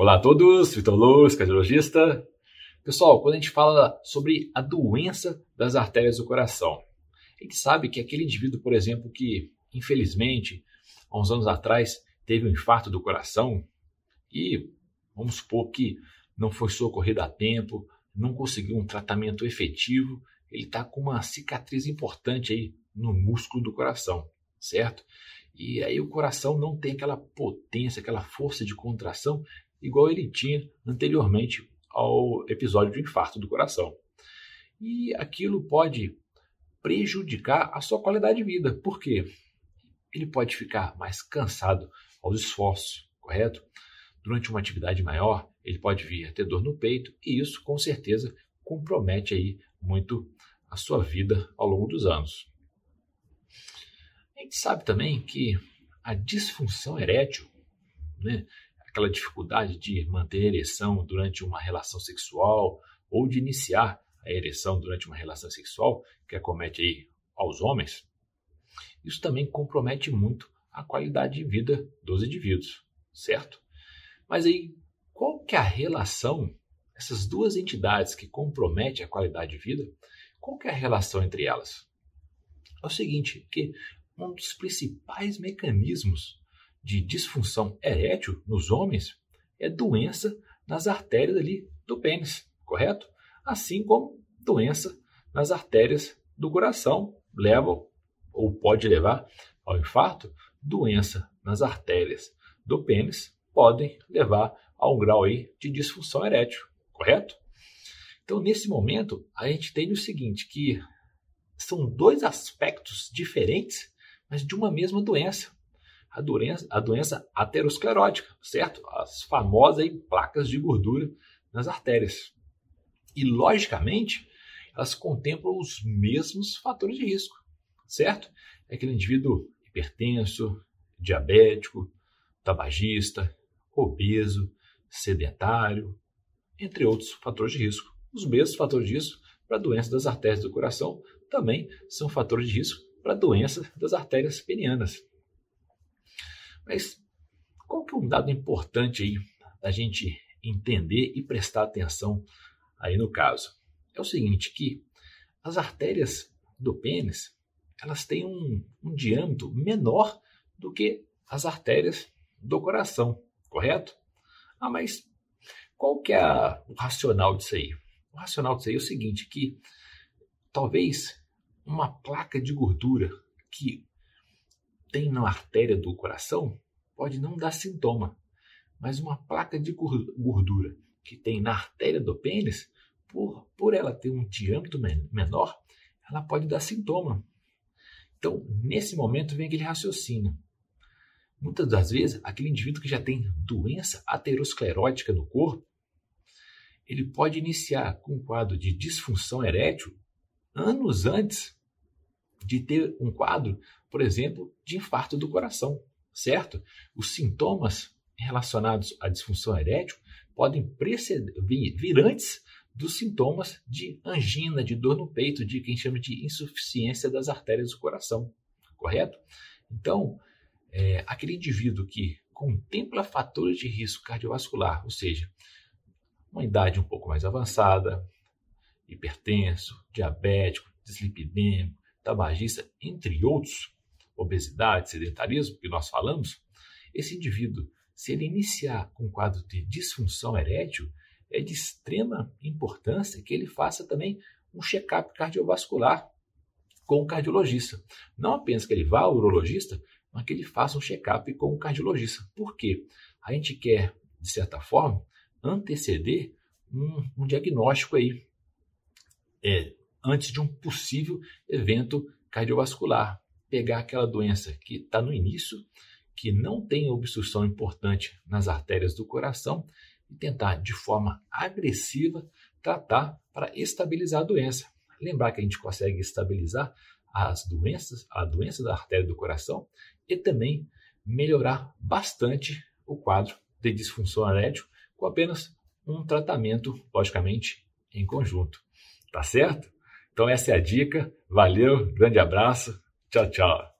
Olá a todos, Vitor Luz, cardiologista. Pessoal, quando a gente fala sobre a doença das artérias do coração, a gente sabe que aquele indivíduo, por exemplo, que infelizmente há uns anos atrás teve um infarto do coração e vamos supor que não foi socorrido a tempo, não conseguiu um tratamento efetivo, ele está com uma cicatriz importante aí no músculo do coração, certo? E aí o coração não tem aquela potência, aquela força de contração igual ele tinha anteriormente ao episódio de infarto do coração. E aquilo pode prejudicar a sua qualidade de vida. Por quê? Ele pode ficar mais cansado aos esforços, correto? Durante uma atividade maior, ele pode vir a ter dor no peito e isso com certeza compromete aí muito a sua vida ao longo dos anos. A gente sabe também que a disfunção erétil, né, aquela dificuldade de manter a ereção durante uma relação sexual ou de iniciar a ereção durante uma relação sexual, que acomete aí aos homens, isso também compromete muito a qualidade de vida dos indivíduos, certo? Mas aí, qual que é a relação, essas duas entidades que comprometem a qualidade de vida, qual que é a relação entre elas? É o seguinte, que um dos principais mecanismos de disfunção erétil nos homens é doença nas artérias ali do pênis, correto? Assim como doença nas artérias do coração leva ou pode levar ao infarto, doença nas artérias do pênis podem levar a um grau aí de disfunção erétil, correto? Então, nesse momento, a gente tem o seguinte, que são dois aspectos diferentes, mas de uma mesma doença a doença, a doença aterosclerótica, certo? As famosas aí, placas de gordura nas artérias. E, logicamente, elas contemplam os mesmos fatores de risco, certo? É aquele indivíduo hipertenso, diabético, tabagista, obeso, sedentário, entre outros fatores de risco. Os mesmos fatores de risco para doenças das artérias do coração também são fatores de risco para doenças das artérias penianas. Mas qual que é um dado importante aí da gente entender e prestar atenção aí no caso? É o seguinte, que as artérias do pênis, elas têm um, um diâmetro menor do que as artérias do coração, correto? Ah, mas qual que é a, o racional disso aí? O racional disso aí é o seguinte, que talvez uma placa de gordura que tem na artéria do coração pode não dar sintoma, mas uma placa de gordura que tem na artéria do pênis, por, por ela ter um diâmetro menor, ela pode dar sintoma. Então, nesse momento, vem aquele raciocínio. Muitas das vezes, aquele indivíduo que já tem doença aterosclerótica no corpo, ele pode iniciar com um quadro de disfunção erétil anos antes de ter um quadro, por exemplo, de infarto do coração, certo? Os sintomas relacionados à disfunção erétil podem preceder, vir, antes dos sintomas de angina, de dor no peito, de quem chama de insuficiência das artérias do coração, correto? Então, é, aquele indivíduo que contempla fatores de risco cardiovascular, ou seja, uma idade um pouco mais avançada, hipertenso, diabético, dislipidêmico, tabagista, entre outros, obesidade, sedentarismo, que nós falamos, esse indivíduo, se ele iniciar com um quadro de disfunção erétil, é de extrema importância que ele faça também um check-up cardiovascular com o cardiologista. Não apenas que ele vá ao urologista, mas que ele faça um check-up com o cardiologista. Por quê? A gente quer, de certa forma, anteceder um, um diagnóstico aí, é, antes de um possível evento cardiovascular. Pegar aquela doença que está no início, que não tem obstrução importante nas artérias do coração e tentar de forma agressiva tratar para estabilizar a doença. Lembrar que a gente consegue estabilizar as doenças, a doença da artéria do coração e também melhorar bastante o quadro de disfunção erétil com apenas um tratamento, logicamente, em conjunto. Tá certo? Então essa é a dica. Valeu, grande abraço. Tchau, tchau.